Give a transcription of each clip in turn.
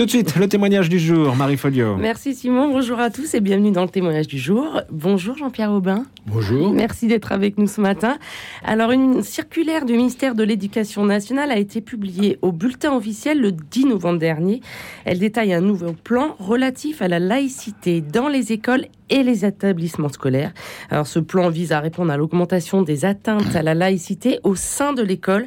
Tout de suite, le témoignage du jour, Marie Folio. Merci Simon, bonjour à tous et bienvenue dans le témoignage du jour. Bonjour Jean-Pierre Aubin. Bonjour. Merci d'être avec nous ce matin. Alors, une circulaire du ministère de l'Éducation nationale a été publiée au bulletin officiel le 10 novembre dernier. Elle détaille un nouveau plan relatif à la laïcité dans les écoles et les établissements scolaires. Alors, ce plan vise à répondre à l'augmentation des atteintes à la laïcité au sein de l'école.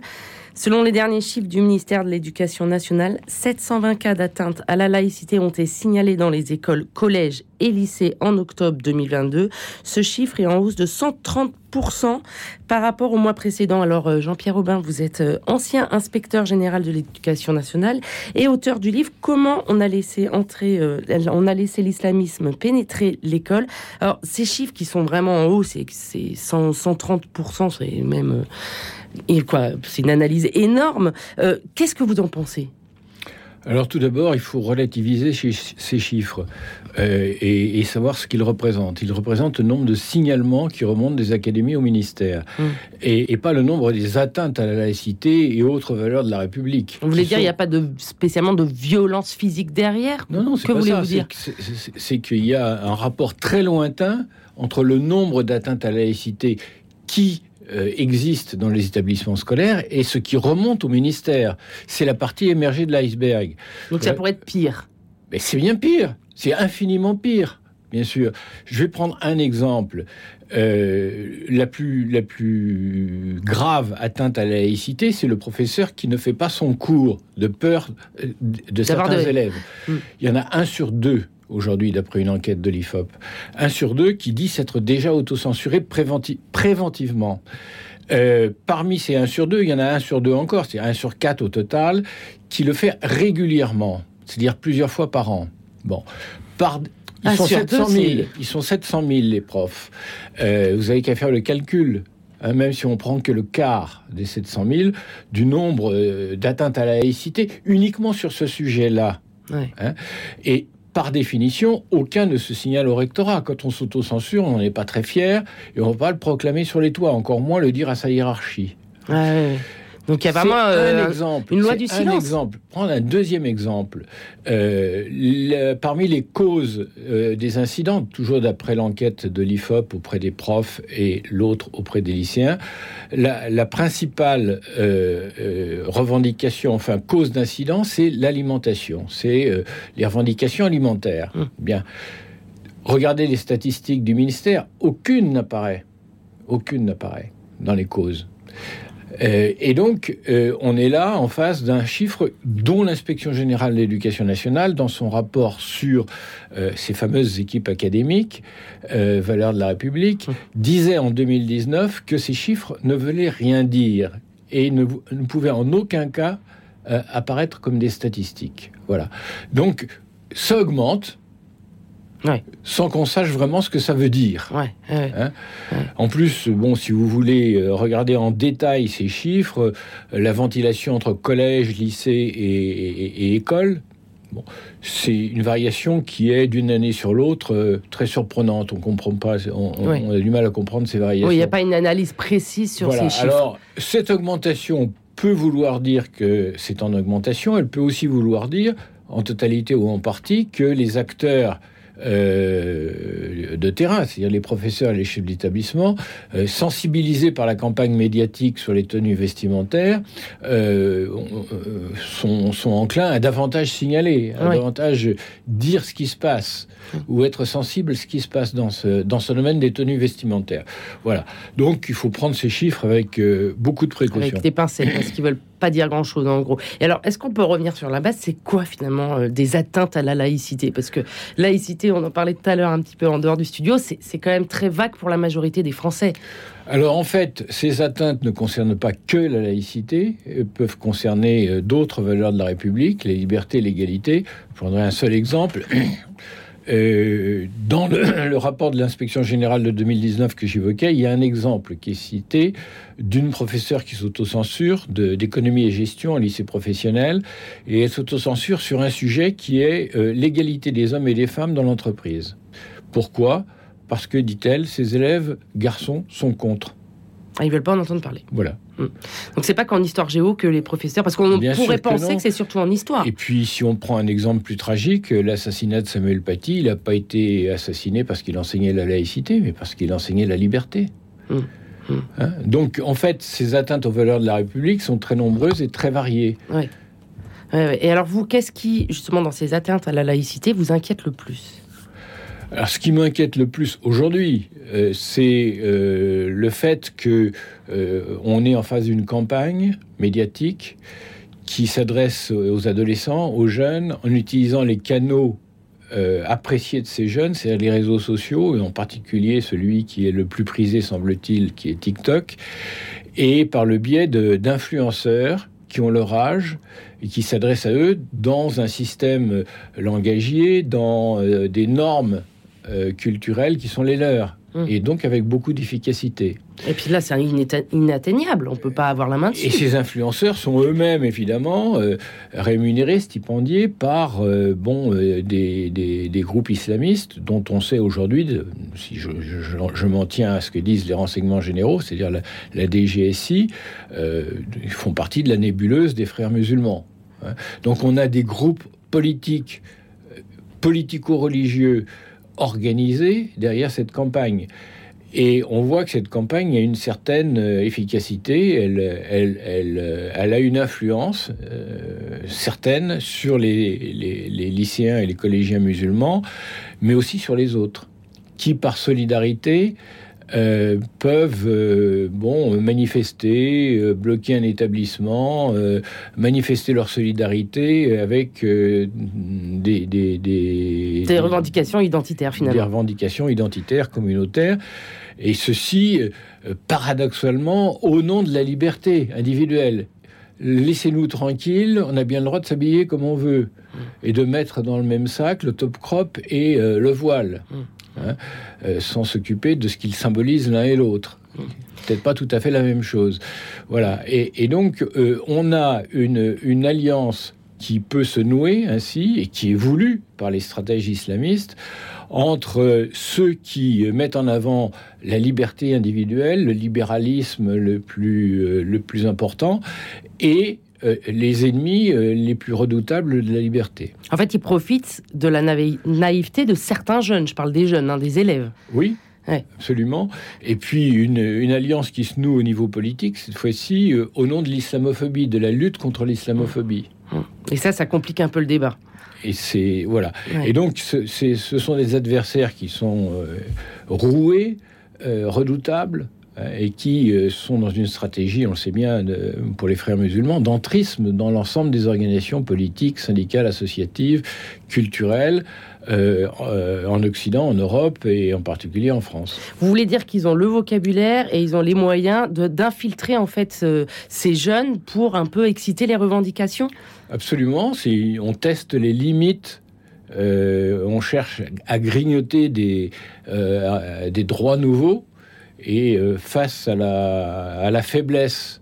Selon les derniers chiffres du ministère de l'Éducation nationale, 720 cas d'atteinte à la laïcité ont été signalés dans les écoles, collèges et lycées en octobre 2022. Ce chiffre est en hausse de 130% par rapport au mois précédent. Alors euh, Jean-Pierre Aubin, vous êtes euh, ancien inspecteur général de l'Éducation nationale et auteur du livre Comment on a laissé entrer, euh, on a laissé l'islamisme pénétrer l'école. Alors ces chiffres qui sont vraiment en hausse, c'est 130%, c'est même et quoi, c'est une analyse énorme. Euh, qu'est-ce que vous en pensez? Alors tout d'abord, il faut relativiser ces chiffres euh, et, savoir ce qu'ils représentent. Ils représentent le nombre de signalements qui remontent des académies au ministère hum. et, pas le nombre des atteintes à la laïcité et autres valeurs de la République. Vous voulez dire qu'il n'y a pas de, spécialement de violence physique derrière? Non, non, c'est pas ça. C'est qu'il y a un rapport très lointain entre le nombre d'atteintes à la laïcité qui euh, existe dans les établissements scolaires et ce qui remonte au ministère. C'est la partie émergée de l'iceberg. Donc ça euh, pourrait être pire. Mais c'est bien pire. C'est infiniment pire, bien sûr. Je vais prendre un exemple. Euh, la, plus, la plus grave atteinte à la laïcité, c'est le professeur qui ne fait pas son cours de peur de certains élèves. Hmm. Il y en a un sur deux aujourd'hui, d'après une enquête de l'IFOP. Un sur deux qui dit s'être déjà autocensuré préventivement. Euh, parmi ces 1 sur 2, il y en a un sur deux encore, c'est 1 sur 4 au total, qui le fait régulièrement, c'est-à-dire plusieurs fois par an. Bon, par, ils, sont 700 000, ils sont 700 000 les profs. Euh, vous avez qu'à faire le calcul. Hein, même si on prend que le quart des 700 000 du nombre euh, d'atteintes à la laïcité uniquement sur ce sujet-là. Hein. et par définition, aucun ne se signale au rectorat. Quand on s'auto-censure, on n'est pas très fier et on ne va pas le proclamer sur les toits, encore moins le dire à sa hiérarchie. Donc il y a vraiment un euh, exemple, une loi du silence. Un exemple. Prendre un deuxième exemple. Euh, parmi les causes euh, des incidents, toujours d'après l'enquête de l'IFOP auprès des profs et l'autre auprès des lycéens, la, la principale revendication, enfin cause d'incident, c'est l'alimentation, c'est les revendications alimentaires. Hum. Bien. Regardez les statistiques du ministère, aucune n'apparaît. Aucune n'apparaît dans les causes. Euh, et donc, euh, on est là en face d'un chiffre dont l'inspection générale de l'éducation nationale, dans son rapport sur euh, ces fameuses équipes académiques, valeurs de la République, disait en 2019 que ces chiffres ne veulent rien dire et ne, ne pouvaient en aucun cas apparaître comme des statistiques. Voilà. Donc, ça augmente, sans qu'on sache vraiment ce que ça veut dire. Hein en plus, bon, si vous voulez euh, regarder en détail ces chiffres, euh, la ventilation entre collège, lycée et, école, bon, c'est une variation qui est d'une année sur l'autre euh, très surprenante. On comprend pas, on, a du mal à comprendre ces variations. il n'y a pas une analyse précise sur ces chiffres. Alors, cette augmentation peut vouloir dire que c'est en augmentation. Elle peut aussi vouloir dire, en totalité ou en partie, que les acteurs euh, de terrain, c'est-à-dire les professeurs et les chefs d'établissement, euh, sensibilisés par la campagne médiatique sur les tenues vestimentaires, euh, sont, sont, enclins à davantage signaler, à davantage dire ce qui se passe, ou être sensible à ce qui se passe dans ce, dans ce domaine des tenues vestimentaires. Voilà. Donc il faut prendre ces chiffres avec beaucoup de précautions. Avec des pincettes, parce qu'ils veulent pas dire grand-chose en gros. Et alors, est-ce qu'on peut revenir sur la base? C'est quoi finalement euh, des atteintes à la laïcité? Parce que laïcité, on en parlait tout à l'heure un petit peu en dehors du studio, c'est quand même très vague pour la majorité des Français. Alors en fait, ces atteintes ne concernent pas que la laïcité, peuvent concerner euh, d'autres valeurs de la République, les libertés, l'égalité. Je prendrai un seul exemple. Euh, dans le, rapport de l'inspection générale de 2019 que j'évoquais, il y a un exemple qui est cité d'une professeure qui s'autocensure d'économie et gestion au lycée professionnel, et elle s'autocensure sur un sujet qui est euh, l'égalité des hommes et des femmes dans l'entreprise. Pourquoi? Parce que, dit-elle, ses élèves garçons sont contre. Ah, ils veulent pas en entendre parler. Voilà. Hmm. Donc c'est pas qu'en histoire géo que les professeurs, parce qu'on pourrait penser que, c'est surtout en histoire. Et puis si on prend un exemple plus tragique, l'assassinat de Samuel Paty, il n'a pas été assassiné parce qu'il enseignait la laïcité, mais parce qu'il enseignait la liberté. Hmm. Hmm. Hein? Donc en fait, ces atteintes aux valeurs de la République sont très nombreuses et très variées. Oui. Et alors vous, qu'est-ce qui, justement, dans ces atteintes à la laïcité, vous inquiète le plus? Alors, ce qui m'inquiète le plus aujourd'hui, euh, c'est euh, le fait que euh, on est en face d'une campagne médiatique qui s'adresse aux adolescents, aux jeunes, en utilisant les canaux appréciés de ces jeunes, c'est-à-dire les réseaux sociaux, en particulier celui qui est le plus prisé, semble-t-il, qui est TikTok, et par le biais d'influenceurs qui ont leur âge et qui s'adressent à eux dans un système langagier, dans des normes euh, culturelles qui sont les leurs. Hum. Et donc avec beaucoup d'efficacité. Et puis là, c'est inatteignable. On peut pas avoir la main dessus. Et ces influenceurs sont eux-mêmes, évidemment, euh, rémunérés, stipendiés par euh, bon, des, des, groupes islamistes dont on sait aujourd'hui, si je, je, m'en tiens à ce que disent les renseignements généraux, c'est-à-dire la, la, DGSI, ils font partie de la nébuleuse des frères musulmans. Hein. Donc on a des groupes politiques, politico-religieux, organisée derrière cette campagne. Et on voit que cette campagne a une certaine euh, efficacité, euh, elle a une influence euh, certaine sur les, lycéens et les collégiens musulmans, mais aussi sur les autres, qui par solidarité euh, peuvent euh, bon manifester, euh, bloquer un établissement, manifester leur solidarité avec des, des, des, revendications identitaires finalement. Des revendications identitaires, communautaires. Et ceci, paradoxalement, au nom de la liberté individuelle. Laissez-nous tranquilles, on a bien le droit de s'habiller comme on veut et de mettre dans le même sac le top crop et le voile. Mm. Hein, euh, sans s'occuper de ce qu'ils symbolisent l'un et l'autre. Peut-être pas tout à fait la même chose. Voilà. Et, donc, euh, on a une, alliance qui peut se nouer ainsi et qui est voulue par les stratèges islamistes entre ceux qui mettent en avant la liberté individuelle, le libéralisme le plus, euh, le plus important, et euh, les ennemis euh, les plus redoutables de la liberté. En fait, ils profitent de la naïveté de certains jeunes. Je parle des jeunes, hein, des élèves. Oui. Absolument. Et puis une, alliance qui se noue au niveau politique, cette fois-ci, euh, au nom de l'islamophobie, de la lutte contre l'islamophobie. Et ça, ça complique un peu le débat. Et c'est voilà. Et donc, ce, ce, sont des adversaires qui sont roués, redoutables, et qui euh, sont dans une stratégie, on le sait bien, pour les frères musulmans, d'entrisme dans l'ensemble des organisations politiques, syndicales, associatives, culturelles, euh, en Occident, en Europe et en particulier en France. Vous voulez dire qu'ils ont le vocabulaire et ils ont les moyens d'infiltrer en fait ces jeunes pour un peu exciter les revendications? Absolument. On teste les limites on cherche à grignoter des, des droits nouveaux et euh, face à la, à la faiblesse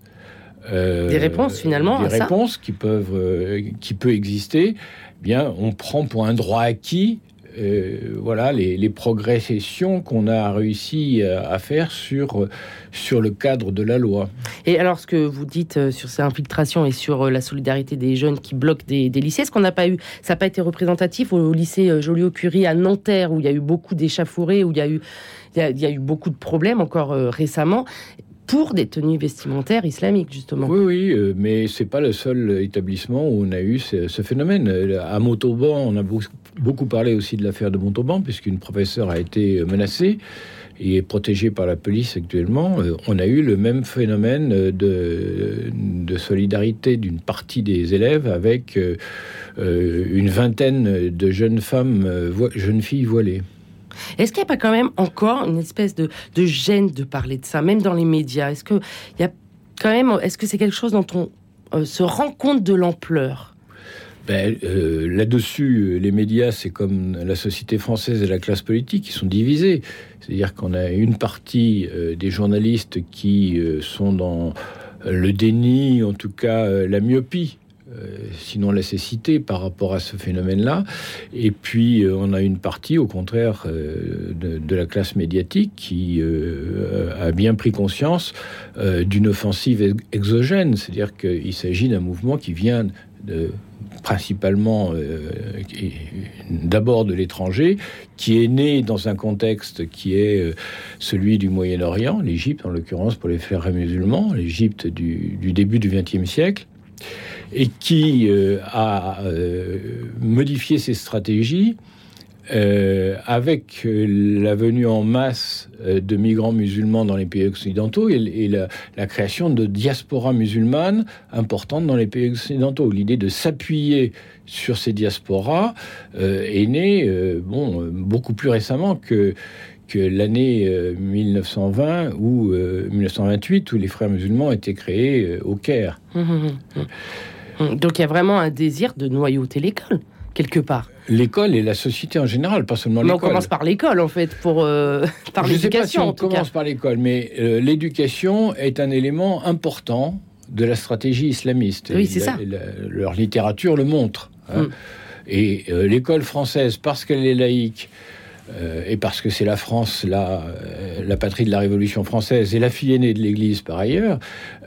euh, des réponses finalement des réponses qui peuvent euh, qui peut exister eh bien on prend pour un droit acquis voilà les, les, progressions qu'on a réussi à, faire sur sur le cadre de la loi. Et alors ce que vous dites sur ces infiltrations et sur la solidarité des jeunes qui bloquent des, lycées, est-ce qu'on n'a pas eu ça n'a pas été représentatif au, lycée Joliot-Curie à Nanterre où il y a eu beaucoup d'échafourées où il y a eu il y, a eu beaucoup de problèmes encore euh, récemment? Pour des tenues vestimentaires islamiques, justement. Oui, oui, euh, mais c'est pas le seul établissement où on a eu ce, phénomène. À Montauban, on a beaucoup parlé aussi de l'affaire de Montauban, puisqu'une professeure a été menacée et est protégée par la police actuellement. Euh, on a eu le même phénomène de, de solidarité d'une partie des élèves avec une vingtaine de jeunes femmes, jeunes filles voilées. Est-ce qu'il n'y a pas quand même encore une espèce de, gêne de parler de ça, même dans les médias? Est-ce que y a quand même, est-ce que c'est quelque chose dont on euh, se rend compte de l'ampleur? Ben, euh, Là-dessus, les médias, c'est comme la société française et la classe politique qui sont divisés. C'est-à-dire qu'on a une partie euh, des journalistes qui sont dans le déni, en tout cas la myopie sinon la cécité par rapport à ce phénomène-là. Et puis on a une partie, au contraire, de, la classe médiatique qui a bien pris conscience d'une offensive exogène, c'est-à-dire qu'il s'agit d'un mouvement qui vient principalement euh, d'abord de l'étranger, qui est né dans un contexte qui est euh, celui du Moyen-Orient, l'Égypte en l'occurrence pour les frères musulmans, l'Égypte du, début du XXe siècle, et qui euh, a modifié ses stratégies euh, avec euh, la venue en masse euh, de migrants musulmans dans les pays occidentaux et, la, création de diasporas musulmanes importantes dans les pays occidentaux. L'idée de s'appuyer sur ces diasporas est née bon, beaucoup plus récemment que, que l'année 1920 ou 1928 où les frères musulmans étaient créés au Caire. Hum, hum, hum, Donc il y a vraiment un désir de noyauter l'école quelque part. L'école et la société en général, pas seulement l'école. on commence par l'école, en fait, pour euh, par l'éducation. on commence par l'école, mais euh, l'éducation est un élément important de la stratégie islamiste. Oui, c'est ça. leur littérature le montre. Hein. Mm. Et euh, l'école française, parce qu'elle est laïque, euh, et parce que c'est la France, la, euh, la patrie de la Révolution française et la fille aînée de l'Église par ailleurs,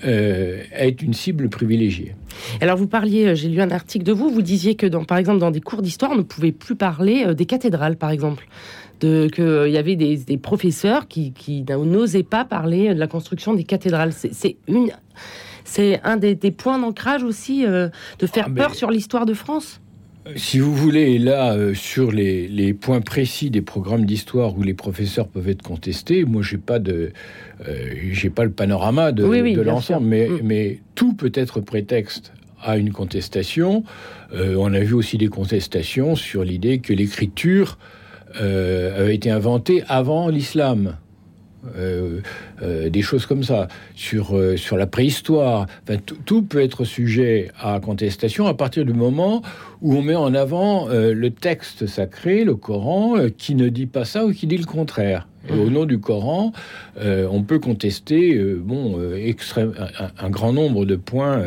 euh, est une cible privilégiée. Alors vous parliez, j'ai lu un article de vous, vous disiez que dans, par exemple dans des cours d'histoire, on ne pouvait plus parler des cathédrales, par exemple. Qu'il y avait des, professeurs qui, n'osaient pas parler de la construction des cathédrales. C'est une... C'est un des, points d'ancrage aussi de faire ah, peur sur l'histoire de France? Si vous voulez, là, euh, sur les, points précis des programmes d'histoire où les professeurs peuvent être contestés, moi, j'ai pas de, euh, j'ai pas le panorama de, l'ensemble, mais, mm. mais tout peut être prétexte à une contestation. Euh, on a vu aussi des contestations sur l'idée que l'écriture avait été inventée avant l'islam. Euh, euh, des choses comme ça, sur, euh, sur la préhistoire. tout peut être sujet à contestation à partir du moment où on met en avant le texte sacré, le Coran, qui ne dit pas ça ou qui dit le contraire. Au nom du Coran, on peut contester bon, un, grand nombre de points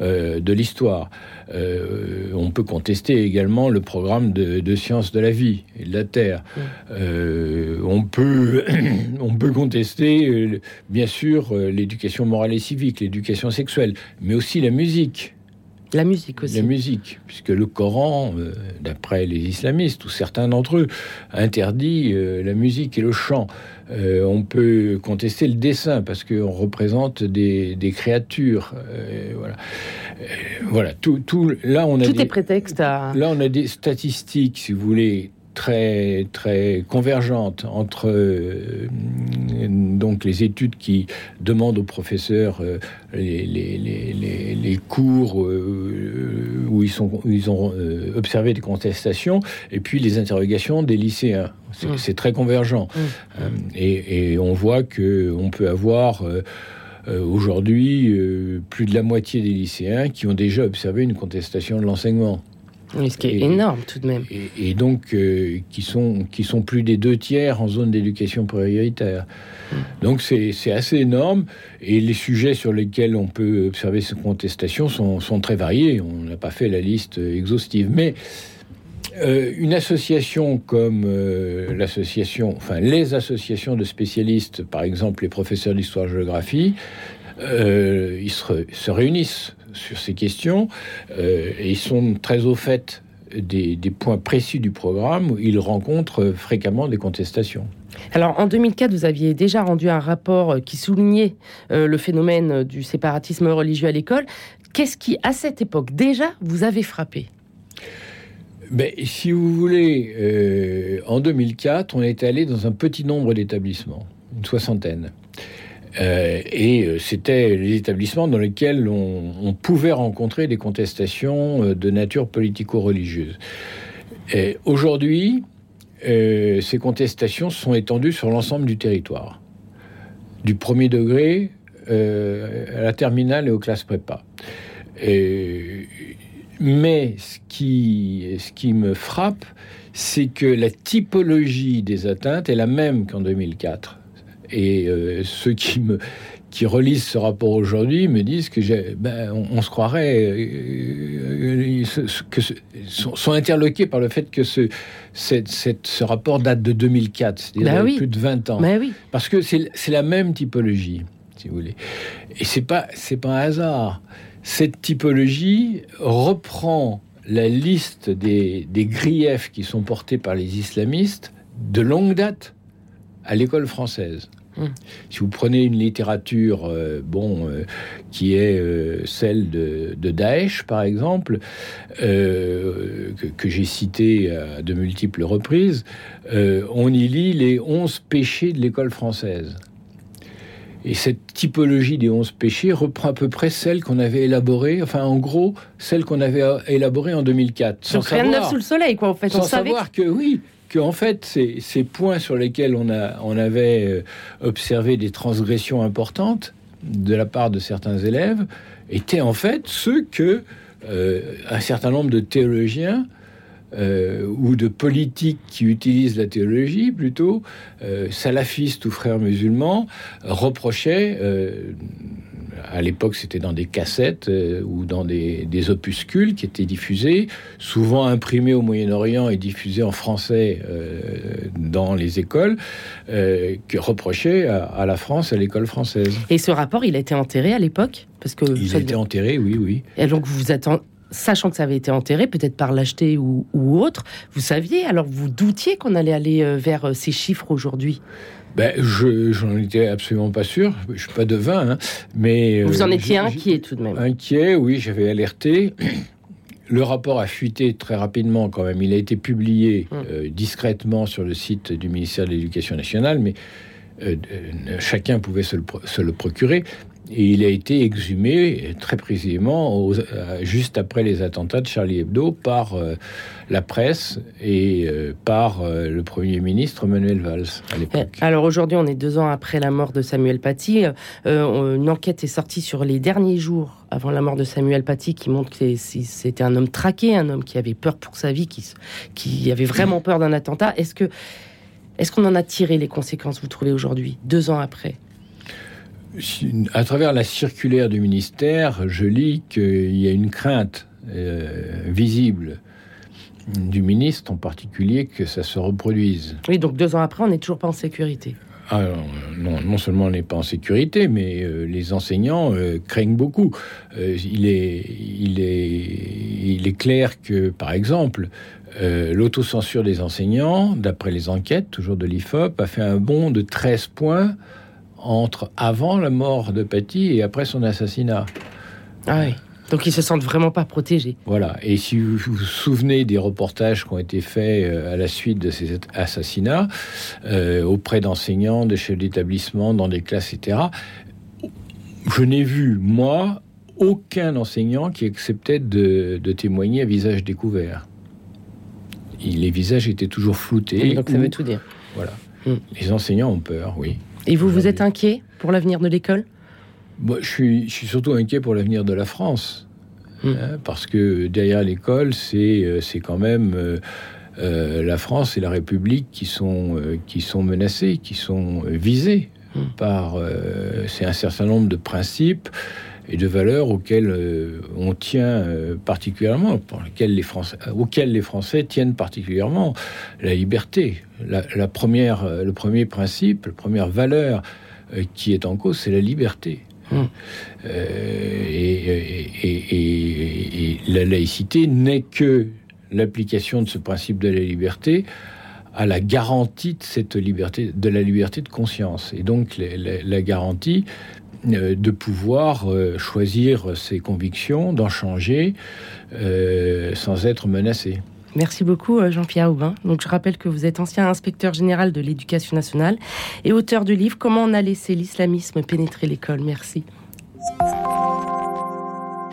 de l'histoire. Euh, on peut contester également le programme de, sciences de la vie et de la Terre. Euh, on, peut, on peut contester, euh, bien sûr, l'éducation morale et civique, l'éducation sexuelle, mais aussi la musique. La musique aussi. La musique, puisque le Coran, d'après les islamistes, ou certains d'entre eux, interdit la musique et le chant. on peut contester le dessin, parce qu'on représente des, créatures. voilà. Euh, voilà, tout, tout, là on a tout est prétexte à... Là on a des statistiques, si vous voulez, très très convergentes entre euh, donc les études qui demandent aux professeurs euh, les, les, les, les, cours où ils sont ils ont observé des contestations et puis les interrogations des lycéens c'est mmh. très convergent mmh. et, et, on voit que on peut avoir euh, aujourd'hui, euh, plus de la moitié des lycéens qui ont déjà observé une contestation de l'enseignement. Ce qui est énorme tout de même. Et, donc, euh, qui, sont, qui sont plus des deux tiers en zone d'éducation prioritaire. Hmm. Donc, c'est assez énorme. Et les sujets sur lesquels on peut observer ces contestations sont, sont très variés. On n'a pas fait la liste exhaustive. Mais euh, une association comme euh, l'association, enfin les associations de spécialistes, par exemple les professeurs d'histoire-géographie, euh, ils se, réunissent sur ces questions et ils sont très au fait des, points précis du programme où ils rencontrent fréquemment des contestations. Alors en 2004, vous aviez déjà rendu un rapport qui soulignait le phénomène du séparatisme religieux à l'école. Qu'est-ce qui, à cette époque, déjà vous avait frappé? Ben, si vous voulez, euh, en 2004, on est allé dans un petit nombre d'établissements, une soixantaine. Euh, et euh, c'était les établissements dans lesquels on, pouvait rencontrer des contestations de nature politico-religieuse. Aujourd'hui, ces contestations sont étendues sur l'ensemble du territoire, du premier degré à la terminale et aux classes prépa. Mais ce qui me frappe, c'est que la typologie des atteintes est la même qu'en 2004. Et euh, ce qui me, qui relisent ce rapport aujourd'hui me disent que ben, on, se croirait euh, euh, que sont, interloqués par le fait que ce, ce rapport date de 2004, c'est-à-dire bah plus de 20 ans. Bah oui. Parce que c'est la même typologie, si vous voulez. Et c'est pas c'est pas un hasard. Cette typologie reprend la liste des, des griefs qui sont portés par les islamistes de longue date à l'école française. Si vous prenez une littérature, euh, bon, euh, qui est euh, celle de, Daesh, par exemple, que, j'ai cité à de multiples reprises, on y lit les onze péchés de l'école française. Et cette typologie des onze péchés reprend à peu près celle qu'on avait élaborée, enfin en gros, celle qu'on avait élaborée en 2004. Sans rien de neuf sous le soleil, quoi, en fait. Sans savoir que, oui, que en fait, ces, points sur lesquels on, a, on avait euh, observé des transgressions importantes de la part de certains élèves étaient en fait ceux que euh, un certain nombre de théologiens euh, ou de politiques qui utilisent la théologie plutôt, salafistes ou frères musulmans, reprochaient à l'époque, c'était dans des cassettes euh, ou dans des, opuscules qui étaient diffusés, souvent imprimés au Moyen-Orient et diffusés en français euh, dans les écoles, euh, qui reprochaient à, la France, à l'école française. Et ce rapport, il a été enterré à l'époque? Parce que Il a été enterré, oui, oui. Et donc, vous attendez sachant que ça avait été enterré, peut-être par l'acheter ou, ou, autre, vous saviez, alors vous doutiez qu'on allait aller vers ces chiffres aujourd'hui? Ben, je j'en étais absolument pas sûr. Je suis pas devin, hein, mais vous en euh, étiez inquiet tout de même. Inquiet, oui, j'avais alerté. Le rapport a fuité très rapidement quand même. Il a été publié hum. euh, discrètement sur le site du ministère de l'Éducation nationale, mais euh, chacun pouvait se le, procurer. Et il a été exhumé très précisément juste après les attentats de Charlie Hebdo par la presse et euh, par euh, le Premier ministre Manuel Valls à l'époque. Alors aujourd'hui, on est deux ans après la mort de Samuel Paty. Euh, une enquête est sortie sur les derniers jours avant la mort de Samuel Paty qui montre que c'était un homme traqué, un homme qui avait peur pour sa vie, qui, qui avait vraiment peur d'un attentat. Est-ce que est-ce qu'on en a tiré les conséquences, vous trouvez, aujourd'hui, deux ans après? À travers la circulaire du ministère, je lis qu'il y a une crainte visible du ministre en particulier que ça se reproduise. Oui, donc deux ans après, on n'est toujours pas en sécurité. Non, non seulement on n'est pas en sécurité, mais euh, les enseignants euh, craignent beaucoup. Euh, il, est, il, est, il est clair que, par exemple, l'autocensure des enseignants, d'après les enquêtes, toujours de l'IFOP, a fait un bond de 13 points entre avant la mort de Paty et après son assassinat. Ah oui. Donc ils se sentent vraiment pas protégés. Voilà. Et si vous vous souvenez des reportages qui ont été faits euh, à la suite de ces assassinats euh, auprès d'enseignants, de chefs d'établissement, dans des classes, etc., je n'ai vu moi aucun enseignant qui acceptait de, témoigner à visage découvert. les visages étaient toujours floutés. donc ça veut tout dire. Voilà. Hmm. Les enseignants ont peur, oui. Et vous, vous êtes inquiet pour l'avenir de l'école? Je, suis, je suis surtout inquiet pour l'avenir de la France. Hmm. Hein, parce que derrière l'école, c'est euh, quand même euh, euh, la France et la République qui sont, qui sont menacées, qui sont visées hmm. par c'est un certain nombre de principes et de valeurs auxquelles on tient particulièrement, pour lesquelles les Français, auxquels les Français tiennent particulièrement. La liberté, la, la première, le premier principe, la première valeur qui est en cause, c'est la liberté. Euh, et, la laïcité n'est que l'application de ce principe de la liberté à la garantie de cette liberté, de la liberté de conscience, et donc la, garantie euh, de pouvoir euh, choisir ses convictions, d'en changer sans être menacé. Merci beaucoup Jean-Pierre Aubin. Donc je rappelle que vous êtes ancien inspecteur général de l'éducation nationale et auteur du livre Comment on a laissé l'islamisme pénétrer l'école. Merci.